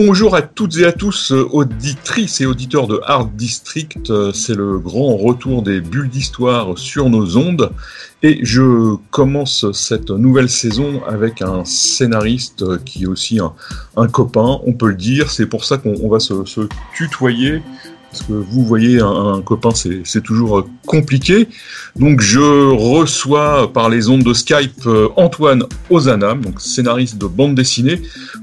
Bonjour à toutes et à tous, euh, auditrices et auditeurs de Art District. Euh, C'est le grand retour des bulles d'histoire sur nos ondes. Et je commence cette nouvelle saison avec un scénariste qui est aussi un, copain, on peut le dire. C'est pour ça qu'on on va se tutoyer. Parce que vous voyez, un, copain, c'est toujours compliqué. Donc je reçois par les ondes de Skype euh, Antoine Ozanam, donc scénariste de bande dessinée.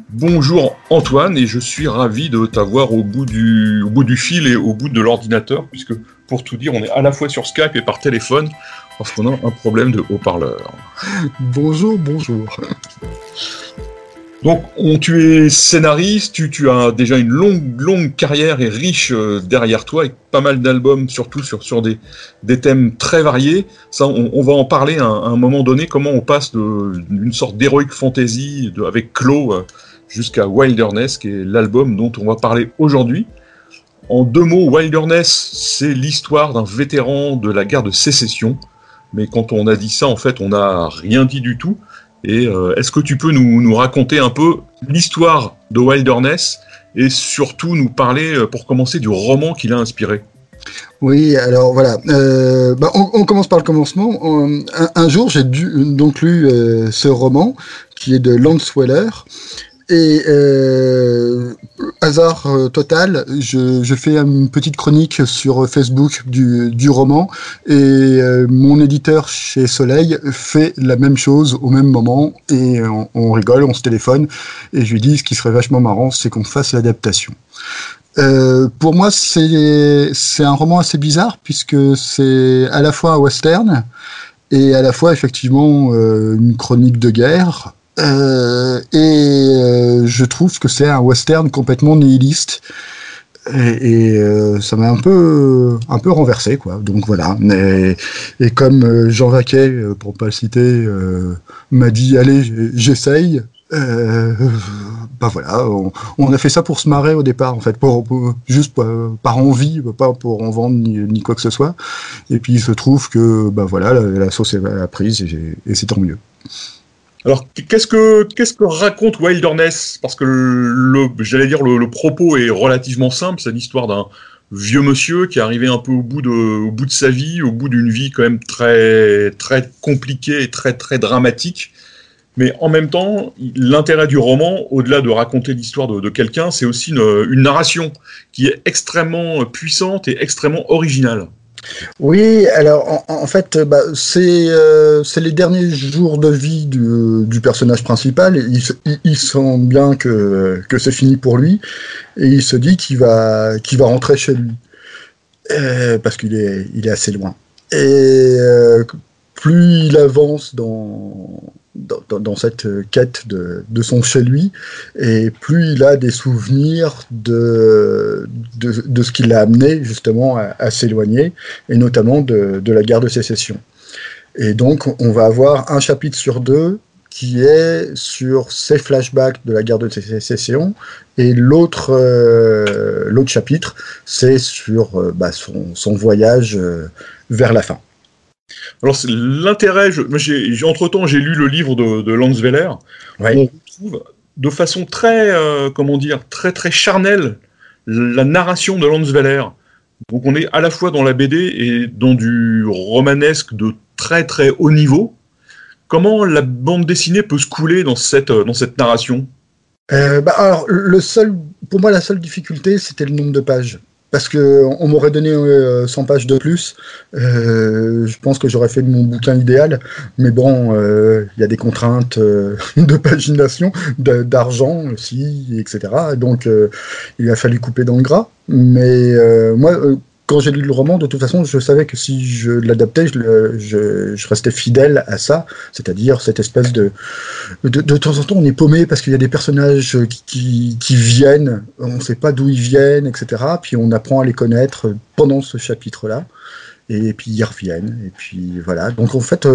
Bonjour Antoine, et je suis ravi de t'avoir au bout du au bout du fil et au bout de l'ordinateur, puisque pour tout dire, on est à la fois sur Skype et par téléphone, parce qu'on a un problème de haut-parleur. Bonjour, bonjour. Donc, on, tu es scénariste, tu, as déjà une longue, longue carrière et riche euh, derrière toi, avec pas mal d'albums, surtout sur, des, thèmes très variés. Ça, on, va en parler à un, moment donné, comment on passe d'une sorte d'heroic fantasy avec Claw euh, jusqu'à Wilderness, qui est l'album dont on va parler aujourd'hui. En deux mots, Wilderness, c'est l'histoire d'un vétéran de la guerre de sécession. Mais quand on a dit ça, en fait, on n'a rien dit du tout. Euh, est-ce que tu peux nous, raconter un peu l'histoire de Wilderness et surtout nous parler, euh, pour commencer, du roman qu'il a inspiré? Oui, alors voilà. Euh, bah, on, commence par le commencement. Un, jour, j'ai donc lu ce roman qui est de Langsweller. Et euh, hasard euh, total, je, je fais une petite chronique sur Facebook du, du roman et euh, mon éditeur chez Soleil fait la même chose au même moment et on, rigole, on se téléphone et je lui dis ce qui serait vachement marrant, c'est qu'on fasse l'adaptation. Euh, pour moi, c'est c'est un roman assez bizarre puisque c'est à la fois un western et à la fois effectivement euh, une chronique de guerre. Euh, et euh, je trouve que c'est un western complètement nihiliste. Et, euh, ça m'a un peu un peu renversé quoi. Donc voilà. Et, et comme euh, Jean Vaquet, euh, pour pas le citer, euh, m'a dit allez j'essaye. Bah voilà, on, a fait ça pour se marrer au départ, en fait, pour, juste par, envie, pas pour en vendre ni, quoi que ce soit. Et puis il se trouve que, bah voilà, la, sauce est prise et c'est tant mieux. Alors, qu'est-ce que, raconte Wilderness? Parce que le, j'allais dire, le, propos est relativement simple. C'est l'histoire d'un vieux monsieur qui est arrivé un peu au bout de, sa vie, au bout d'une vie quand même très, compliquée et très, dramatique. Mais en même temps, l'intérêt du roman, au-delà de raconter l'histoire de, quelqu'un, c'est aussi une narration qui est extrêmement puissante et extrêmement originale. Oui, alors en, fait, bah, c'est euh, c'est les derniers jours de vie du, personnage principal. Il, se- il, il sent bien que, c'est fini pour lui et il se dit qu'il va qu'il rentrer chez lui Euh, parce qu'il est il est assez loin. Et euh, plus il avance dans dans, dans- cette quête de, de son chez lui, et plus il a des souvenirs de, de, de ce qui l'a amené justement à, à s'éloigner, et notamment de, de la guerre de sécession. Et donc, on va avoir un chapitre sur deux qui est sur ces flashbacks de la guerre de sécession, et l'autre euh, l'autre chapitre, c'est sur euh, bah, son, son voyage euh, vers la fin. Alors, l'intérêt, entre-temps, j'ai lu le livre de, de Langsweller. Ouais. On retrouve de façon très, euh, comment dire, très, très charnelle la narration de Langsweller. Donc, on est à la fois dans la BD et dans du romanesque de très, très haut niveau. Comment la bande dessinée peut se couler dans cette, euh, dans cette narration? Euh, bah, alors, le seul, pour moi, la seule difficulté, c'était le nombre de pages. Parce que on m'aurait donné euh, 100 pages de plus, euh, je pense que j'aurais fait mon bouquin idéal. Mais bon, euh, il y a des contraintes euh, de pagination, d'argent aussi, etc. Donc, euh, il a fallu couper dans le gras. Mais euh, moi, euh, quand j'ai lu le roman, de toute façon, je savais que si je l'adaptais, je, je, je restais fidèle à ça, c'est-à-dire cette espèce de, de, de temps en temps, on est paumé parce qu'il y a des personnages qui, qui, qui viennent, on ne sait pas d'où ils viennent, etc. Puis on apprend à les connaître pendant ce chapitre-là. et puis ils reviennent, et puis voilà. Donc en fait,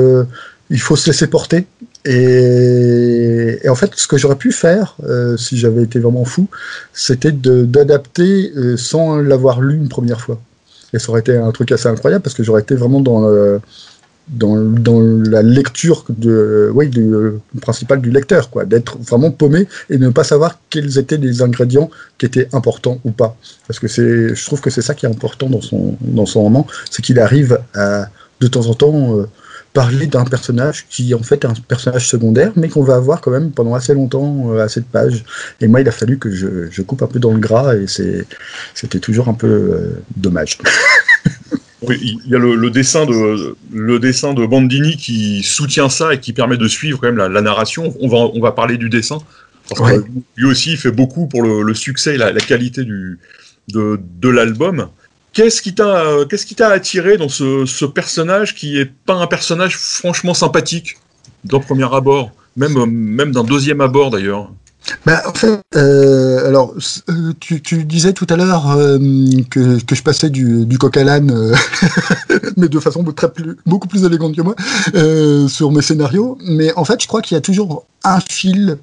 il faut se laisser porter. Et, en fait, ce que j'aurais pu faire, si j'avais été vraiment fou, c'était d'adapter sans l'avoir lu une première fois. Et ça aurait été un truc assez incroyable parce que j'aurais été vraiment dans, dans, dans, la lecture de, oui, du principal du lecteur, quoi, d'être vraiment paumé et ne pas savoir quels étaient les ingrédients qui étaient importants ou pas. Parce que c'est, je trouve que c'est ça qui est important dans son, dans son roman, c'est qu'il arrive à, de temps en temps, euh, parler d'un personnage qui en fait est un personnage secondaire, mais qu'on va avoir quand même pendant assez longtemps euh, à cette page. Et moi, il a fallu que je, je coupe un peu dans le gras, et c'était toujours un peu euh, dommage. Oui, il y a le, dessin de le dessin de Bandini qui soutient ça et qui permet de suivre quand même la, narration. On va on va parler du dessin parce que lui aussi il fait beaucoup pour le, succès et la, qualité du de, de l'album. Qu'est-ce qui t'a qu'est-ce qui t'a attiré dans ce, personnage qui est pas un personnage franchement sympathique d'un premier abord, même même d'un deuxième abord d'ailleurs? Bah, en fait, euh, alors, euh, tu, disais tout à l'heure euh, que, je passais du, coq à l'âne, euh, mais de façon beaucoup plus élégante que moi, sur mes scénarios. Mais en fait, je crois qu'il y a toujours un fil,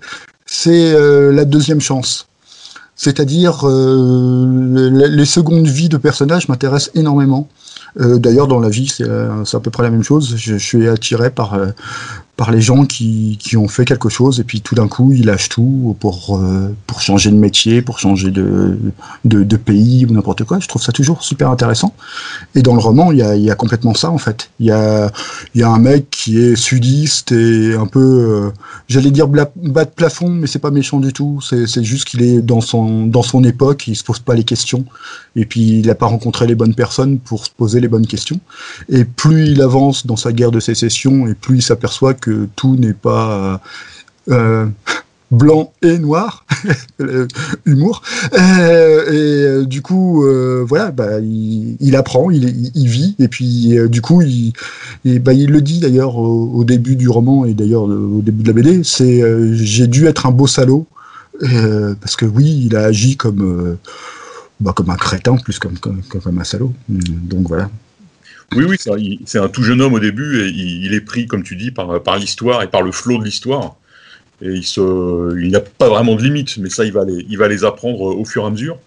c'est la deuxième chance. C'est-à-dire, les secondes vies de personnages m'intéressent énormément. D'ailleurs, dans la vie, c'est à peu près la même chose. Je, je suis attiré par par les gens qui, qui, ont fait quelque chose et puis tout d'un coup ils lâchent tout pour euh, pour changer de métier, pour changer de de, de pays ou n'importe quoi. Je trouve ça toujours super intéressant. Et dans le roman, il y a, il y a complètement ça en fait. Il y a il y a un mec qui est sudiste et un peu euh, j'allais dire bas de plafond, mais c'est pas méchant du tout. C'est c'est juste qu'il est dans son dans son époque, il se pose pas les questions et puis il n'a pas rencontré les bonnes personnes pour se poser les bonnes questions. Et plus il avance dans sa guerre de sécession et plus il s'aperçoit que que tout n'est pas euh, euh, blanc et noir, humour. Euh, et du coup, voilà, bah, il, apprend, il, vit, et puis du coup, il, bah, il le dit d'ailleurs au, début du roman et d'ailleurs au début de la BD, c'est j'ai dû être un beau salaud parce que oui, il a agi comme bah, comme un crétin plus comme, comme, comme un salaud. Donc voilà. Oui, oui, c'est un tout jeune homme au début et il, est pris, comme tu dis, par, l'histoire et par le flot de l'histoire. Et il, se, il n'a pas vraiment de limites, mais ça, il va, les, apprendre au fur et à mesure.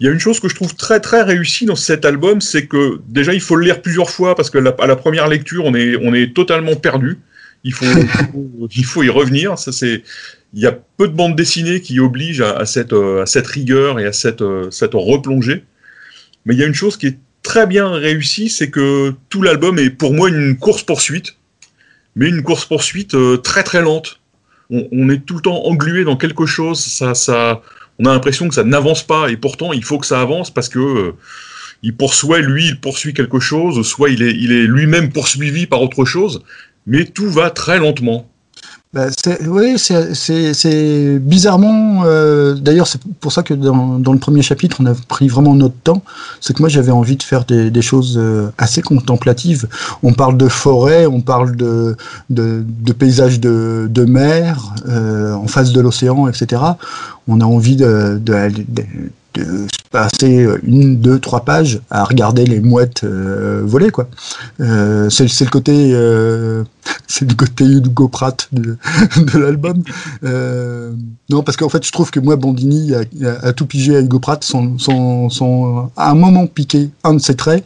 Il y a une chose que je trouve très très réussie dans cet album, c'est que déjà il faut le lire plusieurs fois parce que à la première lecture on est totalement perdu. Il faut y revenir. Ça c'est il y a peu de bandes dessinées qui obligent à, cette à cette rigueur et à cette cette replongée. Mais il y a une chose qui est très bien réussi, c'est que tout l'album est pour moi une course-poursuite, mais une course-poursuite euh, très très lente. On, est tout le temps englué dans quelque chose, ça, ça, on a l'impression que ça n'avance pas, et pourtant il faut que ça avance parce que euh, il poursuit, lui, il poursuit quelque chose, soit il est, il est lui-même poursuivi par autre chose, mais tout va très lentement. Bah, oui, c'est bizarrement. Euh, d'ailleurs, c'est pour ça que dans, dans, le premier chapitre, on a pris vraiment notre temps. C'est que moi, j'avais envie de faire des, des, choses euh, assez contemplatives. On parle de forêt, on parle de, de, de paysages de, de mer, euh, en face de l'océan, etc. On a envie de, de, de passer une, deux, trois pages à regarder les mouettes euh, voler quoi. Euh, c'est le côté euh, c'est le côté Hugo Pratt de, de l'album. Euh, non parce qu'en fait je trouve que moi Bandini a, a, tout pigé à Hugo Pratt son, son, son, à un moment piqué un de ses traits,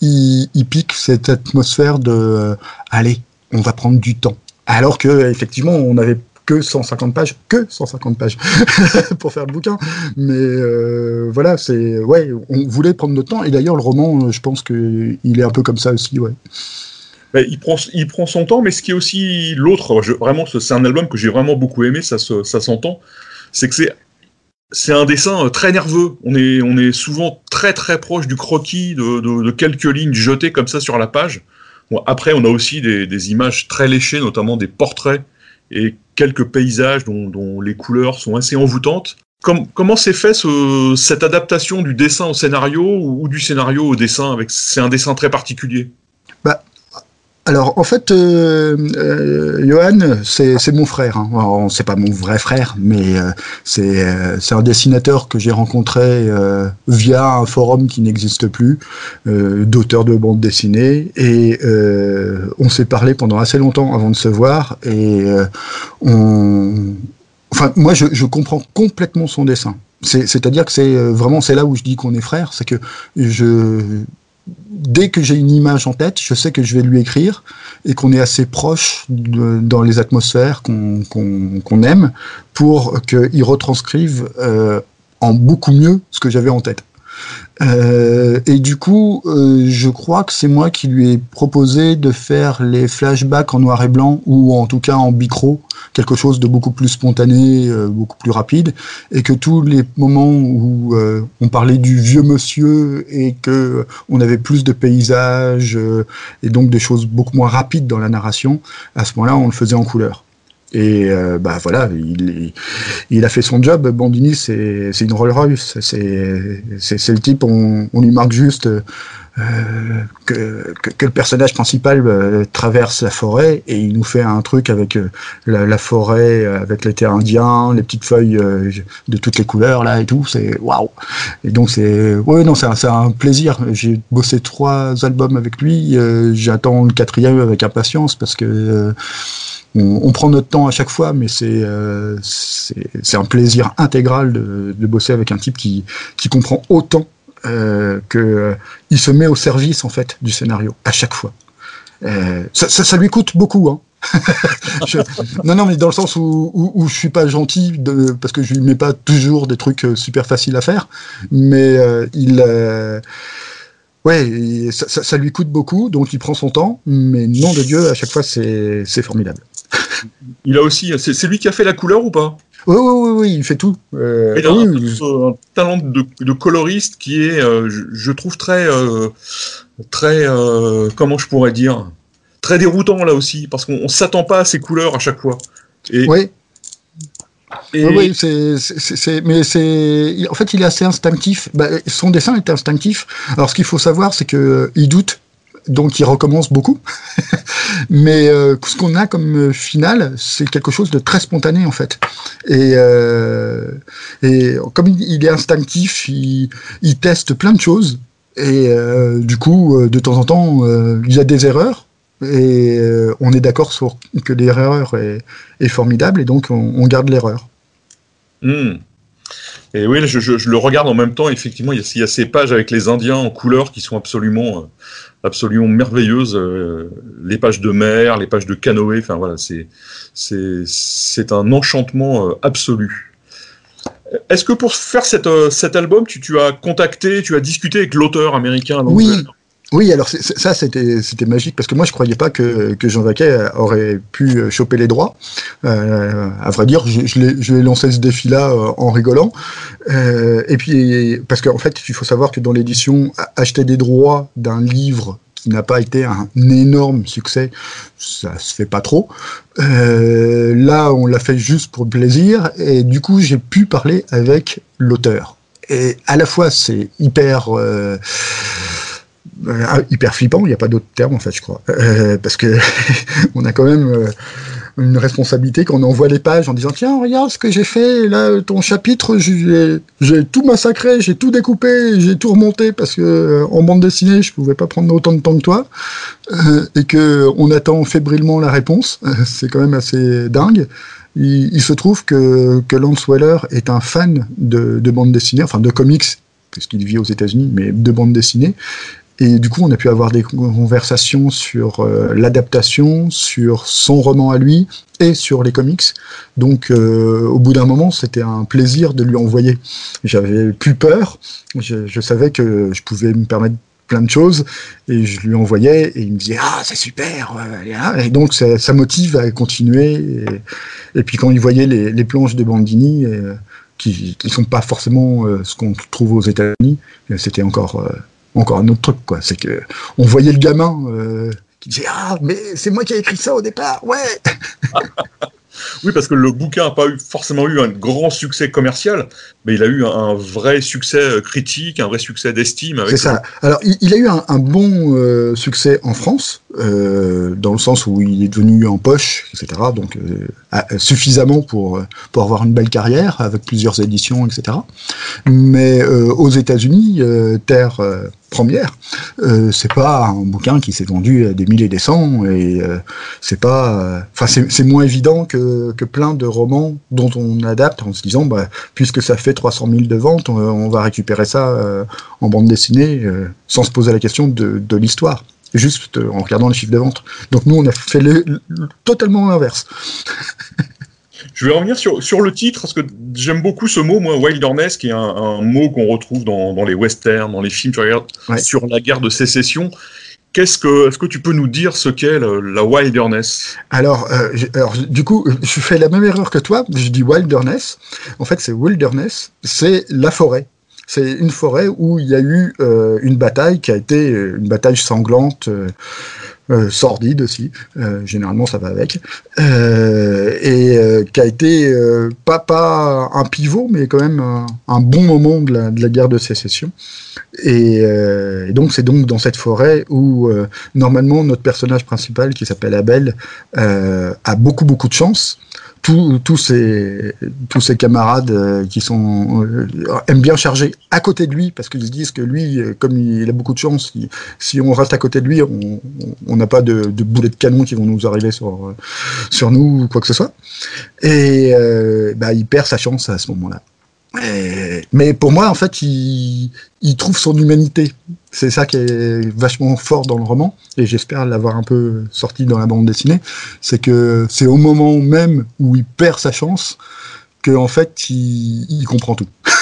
il, il pique cette atmosphère de allez on va prendre du temps. Alors que effectivement on avait que 150 pages, que 150 pages pour faire le bouquin. Mais euh, voilà, c'est ouais, on voulait prendre notre temps. Et d'ailleurs, le roman, je pense que il est un peu comme ça aussi, ouais. Il prend, il prend son temps, mais ce qui est aussi l'autre, vraiment, c'est un album que j'ai vraiment beaucoup aimé, ça, s'entend. C'est que c'est un dessin très nerveux. On est, souvent très très proche du croquis, de, quelques lignes jetées comme ça sur la page. Après, on a aussi des, images très léchées, notamment des portraits et quelques paysages dont, les couleurs sont assez envoûtantes. comment s'est fait cette adaptation du dessin au scénario ou, du scénario au dessin C'est un dessin très particulier? Alors, en fait, euh, euh, Johan, c'est mon frère. Hein. C'est pas mon vrai frère, mais euh, euh, c'est un dessinateur que j'ai rencontré via un forum qui n'existe plus, d'auteurs de bande dessinée. Et on s'est parlé pendant assez longtemps avant de se voir. Et on... Enfin, moi, je, je comprends complètement son dessin. C'est-à-dire que c'est vraiment c'est là où je dis qu'on est frères, c'est que je dès que j'ai une image en tête, je sais que je vais lui écrire et qu'on est assez proche dans les atmosphères qu'on aime pour qu'il retranscrive euh, en beaucoup mieux ce que j'avais en tête. Euh, et du coup, euh, je crois que c'est moi qui lui ai proposé de faire les flashbacks en noir et blanc ou en tout cas en bicro, quelque chose de beaucoup plus spontané, euh, beaucoup plus rapide, et que tous les moments où on parlait du vieux monsieur et que on avait plus de paysages et donc des choses beaucoup moins rapides dans la narration, à ce moment-là, on le faisait en couleur. Et euh, bah voilà, il, a fait son job. Bandini, c'est une Rolls Royce. C'est le type, on, on, lui marque juste euh, que, que, le personnage principal euh, traverse la forêt et il nous fait un truc avec euh, la, la, forêt, avec l'été indien, les petites feuilles de toutes les couleurs là et tout. C'est waouh. Et donc c'est, ouais, non, c'est un, un, plaisir. J'ai bossé trois albums avec lui. J'attends le quatrième avec impatience parce que on, prend notre temps à chaque fois, mais c'est euh, c'est un plaisir intégral de, de, bosser avec un type qui, qui comprend autant euh, que euh, se met au service en fait du scénario à chaque fois. Euh, ça, lui coûte beaucoup. Hein. non, non, mais dans le sens où, où, où je suis pas gentil parce que je lui mets pas toujours des trucs euh, super faciles à faire, mais il ouais, ça, ça, ça, lui coûte beaucoup, donc il prend son temps, mais nom de Dieu, à chaque fois, c'est formidable. Il a aussi, c'est lui qui a fait la couleur ou pas? Oui, oui, oui, il fait tout. Euh, il a un, talent de, coloriste qui est, euh, je, trouve, très, euh, très, euh, comment je pourrais dire, très déroutant là aussi, parce qu'on s'attend pas à ces couleurs à chaque fois. Et, oui. Et... Oui, c'est, mais c'est, en fait, il est assez instinctif. Bah, son dessin est instinctif. Alors, ce qu'il faut savoir, c'est que il doute donc il recommence beaucoup. Mais euh, ce qu'on a comme finale, c'est quelque chose de très spontané en fait. Et, euh, et comme il est instinctif, il, il, teste plein de choses. Et euh, du coup, euh, de temps en temps, euh, il y a des erreurs. Et euh, on est d'accord sur que l'erreur est, est, formidable et donc on, on garde l'erreur. Mmh. Et oui, je, le regarde en même temps. Effectivement, il y, a, y, a, ces pages avec les Indiens en couleur qui sont absolument, absolument merveilleuses. Euh, les pages de mer, les pages de canoë. Enfin voilà, c'est c'est un enchantement euh, absolu. Est-ce que pour faire euh, cet album, tu, tu, as contacté, tu as discuté avec l'auteur américain Oui, oui, alors ça c'était magique parce que moi je croyais pas que, que Jean Vaquet aurait pu euh, choper les droits. Euh, à vrai dire, je, je l'ai lancé ce défi-là euh, en rigolant. Euh, et puis parce qu'en fait, il faut savoir que dans l'édition, acheter des droits d'un livre qui n'a pas été un énorme succès, ça se fait pas trop. Euh, là, on l'a fait juste pour le plaisir et du coup, j'ai pu parler avec l'auteur. Et à la fois, c'est hyper euh, euh, hyper flippant, il n'y a pas d'autre terme en fait, je crois. Euh, parce que on a quand même euh, une responsabilité quand on envoie les pages en disant tiens regarde ce que j'ai fait là ton chapitre j'ai tout massacré j'ai tout découpé j'ai tout remonté parce que euh, en bande dessinée je pouvais pas prendre autant de temps que toi. Euh, et que on attend fébrilement la réponse. C'est quand même assez dingue. Il, il, se trouve que que Lance Weller est un fan de, de bande dessinée enfin de comics puisqu'il vit aux États-Unis mais de bande dessinée et du coup, on a pu avoir des conversations sur euh, l'adaptation, sur son roman à lui et sur les comics. Donc, euh, au bout d'un moment, c'était un plaisir de lui envoyer. J'avais plus peur. Je, savais que je pouvais me permettre plein de choses et je lui envoyais et il me disait ah c'est super et donc ça, ça, motive à continuer et, puis quand il voyait les, planches de Bandini euh, qui ne sont pas forcément ce qu'on trouve aux États-Unis c'était encore encore un autre truc, quoi. C'est que on voyait le gamin euh, qui disait Ah, mais c'est moi qui ai écrit ça au départ, ouais Oui, parce que le bouquin n'a pas eu, forcément eu un grand succès commercial, mais il a eu un, vrai succès euh, critique, un vrai succès d'estime. C'est ça. Alors, il, a eu un, bon euh, succès en France, euh, dans le sens où il est devenu en poche, etc. Donc, suffisamment pour, pour avoir une belle carrière, avec plusieurs éditions, etc. Mais aux États-Unis, terre première, euh, c'est pas un bouquin qui s'est vendu à des milliers des cents et euh, c'est pas, euh, enfin c'est moins évident que, que plein de romans dont on adapte en se disant bah puisque ça fait 300 000 de ventes, on, va récupérer ça en bande dessinée sans se poser la question de, de l'histoire juste en regardant les chiffres de vente. Donc nous, on a fait le, totalement l'inverse. Je vais revenir sur, sur le titre, parce que j'aime beaucoup ce mot, moi, wilderness, qui est un, mot qu'on retrouve dans, dans, les westerns, dans les films, tu regardes, sur la guerre de sécession. Qu'est-ce que, est-ce que tu peux nous dire ce qu'est la wilderness? Alors, euh, alors, du coup, je fais la même erreur que toi. Je dis wilderness. En fait, c'est wilderness, c'est la forêt. C'est une forêt où il y a eu euh, une bataille qui a été euh, une bataille sanglante. Euh, sordide aussi, généralement ça va avec, et qui a été pas, un pivot, mais quand même un, bon moment de la, guerre de sécession. Et, et donc c'est donc dans cette forêt où normalement notre personnage principal, qui s'appelle Abel, a beaucoup beaucoup de chance tous, tous, ses, tous ses camarades euh, qui sont euh, aiment bien charger à côté de lui parce qu'ils se disent que lui, euh, comme il, a beaucoup de chance, si, on reste à côté de lui, on n'a pas de, de boulets de canon qui vont nous arriver sur, sur nous ou quoi que ce soit. Et bah, il perd sa chance à ce moment-là. Mais pour moi, en fait, il, il trouve son humanité. C'est ça qui est vachement fort dans le roman, et j'espère l'avoir un peu sorti dans la bande dessinée. C'est que c'est au moment même où il perd sa chance que en fait, il, il comprend tout.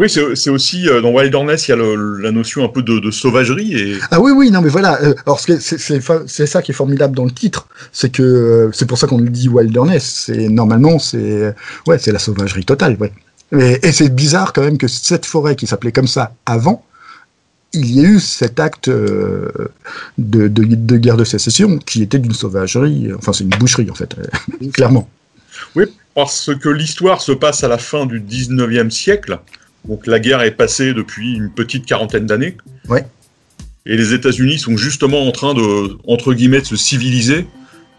Oui, c'est aussi euh, dans Wilderness, il y a la notion un peu de, sauvagerie. Et... Ah oui, oui, non, mais voilà. Euh, alors c'est ça qui est formidable dans le titre, c'est que euh, c'est pour ça qu'on le dit Wilderness. C'est normalement c'est ouais, c'est la sauvagerie totale, ouais. Et, c'est bizarre quand même que cette forêt qui s'appelait comme ça avant, il y a eu cet acte euh, de, de, guerre de sécession qui était d'une sauvagerie, enfin c'est une boucherie en fait, clairement. Oui, parce que l'histoire se passe à la fin du 19e siècle, donc la guerre est passée depuis une petite quarantaine d'années. Ouais. Et les États-Unis sont justement en train de, entre guillemets, de se civiliser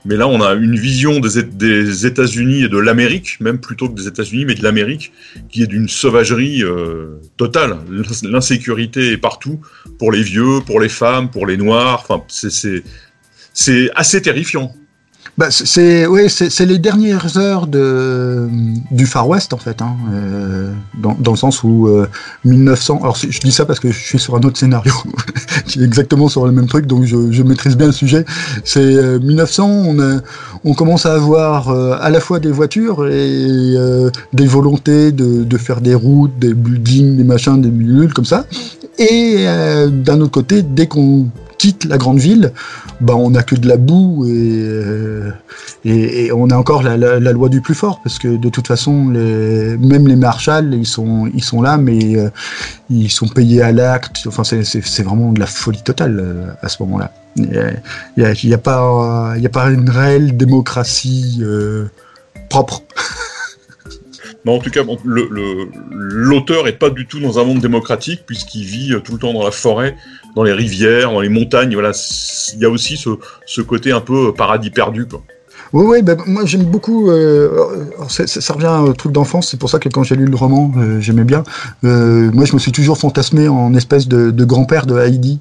mais là, on a une vision des, États-Unis et de l'Amérique, même plutôt que des États-Unis, mais de l'Amérique, qui est d'une sauvagerie euh, totale. L'insécurité est partout, pour les vieux, pour les femmes, pour les noirs. Enfin, c'est assez terrifiant. Bah, c'est oui, c'est les dernières heures de du Far West en fait, hein, euh, dans, dans, le sens où 1900. Euh, alors je dis ça parce que je suis sur un autre scénario qui est exactement sur le même truc, donc je, je maîtrise bien le sujet. C'est 1900, euh, on a, on commence à avoir à la fois des voitures et des volontés de, de, faire des routes, des buildings, des machins, des bidules comme ça. Et d'un autre côté, dès qu'on quitte la grande ville, bah on n'a que de la boue et, et, on a encore la, loi du plus fort parce que de toute façon même les marshals ils sont ils sont là mais euh, ils sont payés à l'acte. Enfin c'est vraiment de la folie totale euh, à ce moment-là. Il n'y a, pas une réelle démocratie euh, propre. Mais en tout cas, l'auteur est pas du tout dans un monde démocratique puisqu'il vit tout le temps dans la forêt dans les rivières, dans les montagnes. Voilà, il y a aussi ce, côté un peu paradis perdu. Oui, oui, ben, moi j'aime beaucoup. Euh, ça, revient au truc d'enfance, c'est pour ça que quand j'ai lu le roman, euh, j'aimais bien. Euh, moi je me suis toujours fantasmé en espèce de grand-père de Heidi.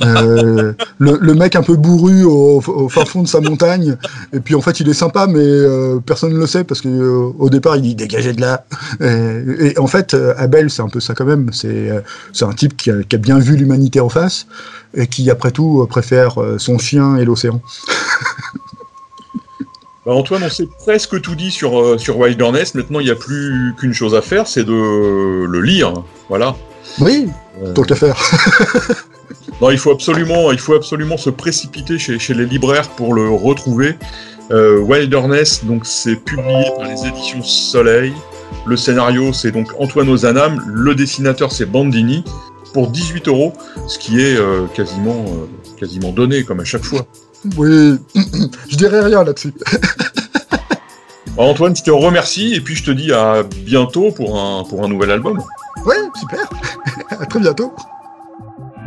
Euh, le, mec un peu bourru au, fin fond de sa montagne, et puis en fait il est sympa, mais euh, personne ne le sait parce que euh, au départ il dit dégagez de là. Et, en fait Abel c'est un peu ça quand même. C'est c'est un type qui a, qui a bien vu l'humanité en face et qui après tout préfère son chien et l'océan. Bah Antoine, on s'est presque tout dit sur, sur Wilderness. Maintenant, il n'y a plus qu'une chose à faire, c'est de le lire. Voilà. Oui, tant qu'à faire. Non, il faut absolument, il faut absolument se précipiter chez, chez les libraires pour le retrouver. Euh, Wilderness, donc c'est publié par les éditions Soleil. Le scénario, c'est donc Antoine Ozanam. Le dessinateur, c'est Bandini. Pour 18 euros, ce qui est euh, quasiment, euh, quasiment donné, comme à chaque fois. Oui, je dirais rien là-dessus. Antoine, je te remercie et puis je te dis à bientôt pour un, pour un nouvel album. Ouais, super. à très bientôt.